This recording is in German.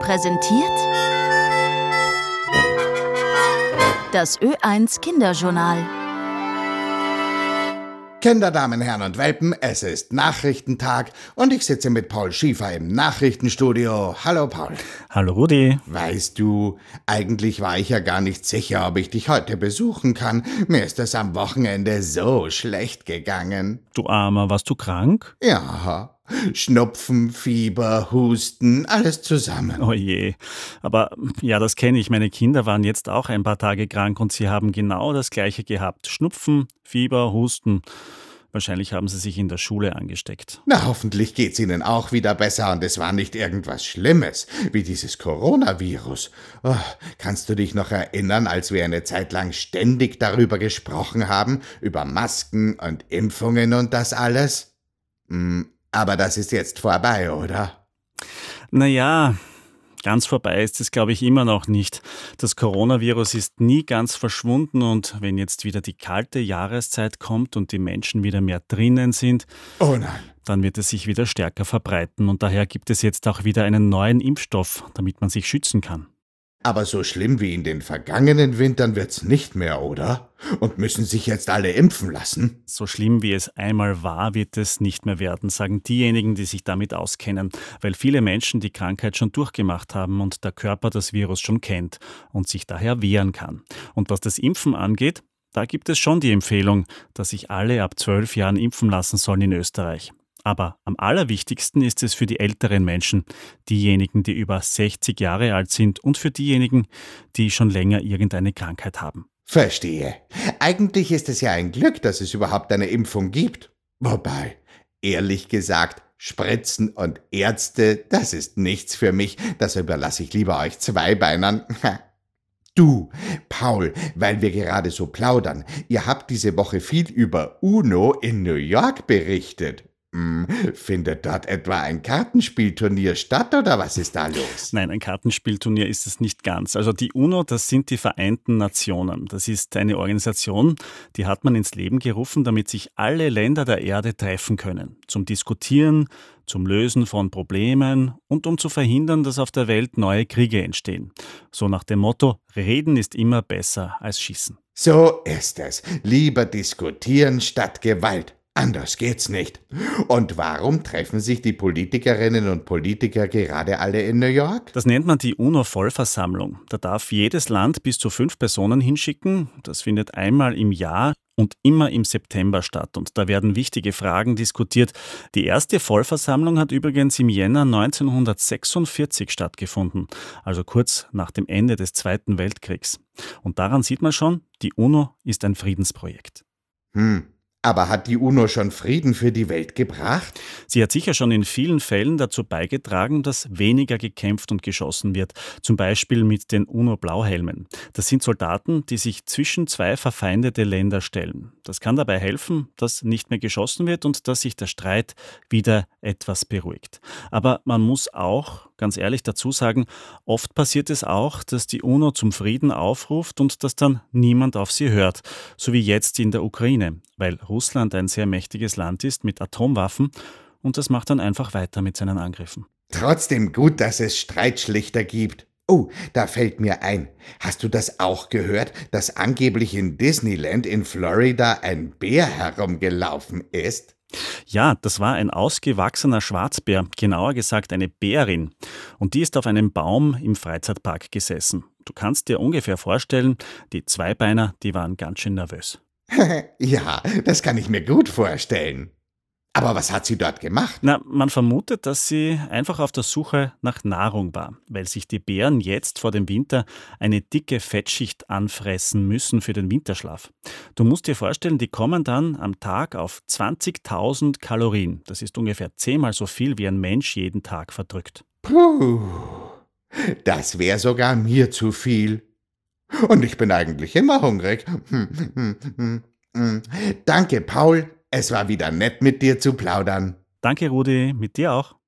präsentiert das Ö1 Kinderjournal. Kinder, Damen, Herren und Welpen, es ist Nachrichtentag und ich sitze mit Paul Schiefer im Nachrichtenstudio. Hallo Paul. Hallo Rudi. Weißt du, eigentlich war ich ja gar nicht sicher, ob ich dich heute besuchen kann. Mir ist es am Wochenende so schlecht gegangen. Du Armer, warst du krank? Ja, Schnupfen, Fieber, Husten, alles zusammen. Oh je. Aber ja, das kenne ich. Meine Kinder waren jetzt auch ein paar Tage krank und sie haben genau das gleiche gehabt. Schnupfen, Fieber, Husten. Wahrscheinlich haben sie sich in der Schule angesteckt. Na, hoffentlich geht's ihnen auch wieder besser und es war nicht irgendwas Schlimmes, wie dieses Coronavirus. Oh, kannst du dich noch erinnern, als wir eine Zeit lang ständig darüber gesprochen haben, über Masken und Impfungen und das alles? Hm, aber das ist jetzt vorbei, oder? Naja, ganz vorbei ist es, glaube ich, immer noch nicht. Das Coronavirus ist nie ganz verschwunden und wenn jetzt wieder die kalte Jahreszeit kommt und die Menschen wieder mehr drinnen sind, oh nein. dann wird es sich wieder stärker verbreiten und daher gibt es jetzt auch wieder einen neuen Impfstoff, damit man sich schützen kann. Aber so schlimm wie in den vergangenen Wintern wird's nicht mehr, oder? Und müssen sich jetzt alle impfen lassen? So schlimm wie es einmal war, wird es nicht mehr werden, sagen diejenigen, die sich damit auskennen, weil viele Menschen die Krankheit schon durchgemacht haben und der Körper das Virus schon kennt und sich daher wehren kann. Und was das Impfen angeht, da gibt es schon die Empfehlung, dass sich alle ab zwölf Jahren impfen lassen sollen in Österreich. Aber am allerwichtigsten ist es für die älteren Menschen, diejenigen, die über 60 Jahre alt sind und für diejenigen, die schon länger irgendeine Krankheit haben. Verstehe. Eigentlich ist es ja ein Glück, dass es überhaupt eine Impfung gibt. Wobei, ehrlich gesagt, Spritzen und Ärzte, das ist nichts für mich. Das überlasse ich lieber euch Zweibeinern. Du, Paul, weil wir gerade so plaudern, ihr habt diese Woche viel über UNO in New York berichtet. Hm, findet dort etwa ein Kartenspielturnier statt oder was ist da los? Nein, ein Kartenspielturnier ist es nicht ganz. Also die UNO, das sind die Vereinten Nationen. Das ist eine Organisation, die hat man ins Leben gerufen, damit sich alle Länder der Erde treffen können. Zum Diskutieren, zum Lösen von Problemen und um zu verhindern, dass auf der Welt neue Kriege entstehen. So nach dem Motto, Reden ist immer besser als Schießen. So ist es. Lieber diskutieren statt Gewalt. Anders geht's nicht. Und warum treffen sich die Politikerinnen und Politiker gerade alle in New York? Das nennt man die UNO-Vollversammlung. Da darf jedes Land bis zu fünf Personen hinschicken. Das findet einmal im Jahr und immer im September statt. Und da werden wichtige Fragen diskutiert. Die erste Vollversammlung hat übrigens im Jänner 1946 stattgefunden, also kurz nach dem Ende des Zweiten Weltkriegs. Und daran sieht man schon, die UNO ist ein Friedensprojekt. Hm. Aber hat die UNO schon Frieden für die Welt gebracht? Sie hat sicher schon in vielen Fällen dazu beigetragen, dass weniger gekämpft und geschossen wird. Zum Beispiel mit den UNO-Blauhelmen. Das sind Soldaten, die sich zwischen zwei verfeindete Länder stellen. Das kann dabei helfen, dass nicht mehr geschossen wird und dass sich der Streit wieder etwas beruhigt. Aber man muss auch, ganz ehrlich dazu sagen, oft passiert es auch, dass die UNO zum Frieden aufruft und dass dann niemand auf sie hört. So wie jetzt in der Ukraine weil Russland ein sehr mächtiges Land ist mit Atomwaffen und das macht dann einfach weiter mit seinen Angriffen. Trotzdem gut, dass es Streitschlichter gibt. Oh, da fällt mir ein. Hast du das auch gehört, dass angeblich in Disneyland in Florida ein Bär herumgelaufen ist? Ja, das war ein ausgewachsener Schwarzbär, genauer gesagt eine Bärin. Und die ist auf einem Baum im Freizeitpark gesessen. Du kannst dir ungefähr vorstellen, die Zweibeiner, die waren ganz schön nervös. ja, das kann ich mir gut vorstellen. Aber was hat sie dort gemacht? Na, man vermutet, dass sie einfach auf der Suche nach Nahrung war, weil sich die Bären jetzt vor dem Winter eine dicke Fettschicht anfressen müssen für den Winterschlaf. Du musst dir vorstellen, die kommen dann am Tag auf 20.000 Kalorien. Das ist ungefähr zehnmal so viel, wie ein Mensch jeden Tag verdrückt. Puh, das wäre sogar mir zu viel. Und ich bin eigentlich immer hungrig. Danke, Paul. Es war wieder nett, mit dir zu plaudern. Danke, Rudi. Mit dir auch.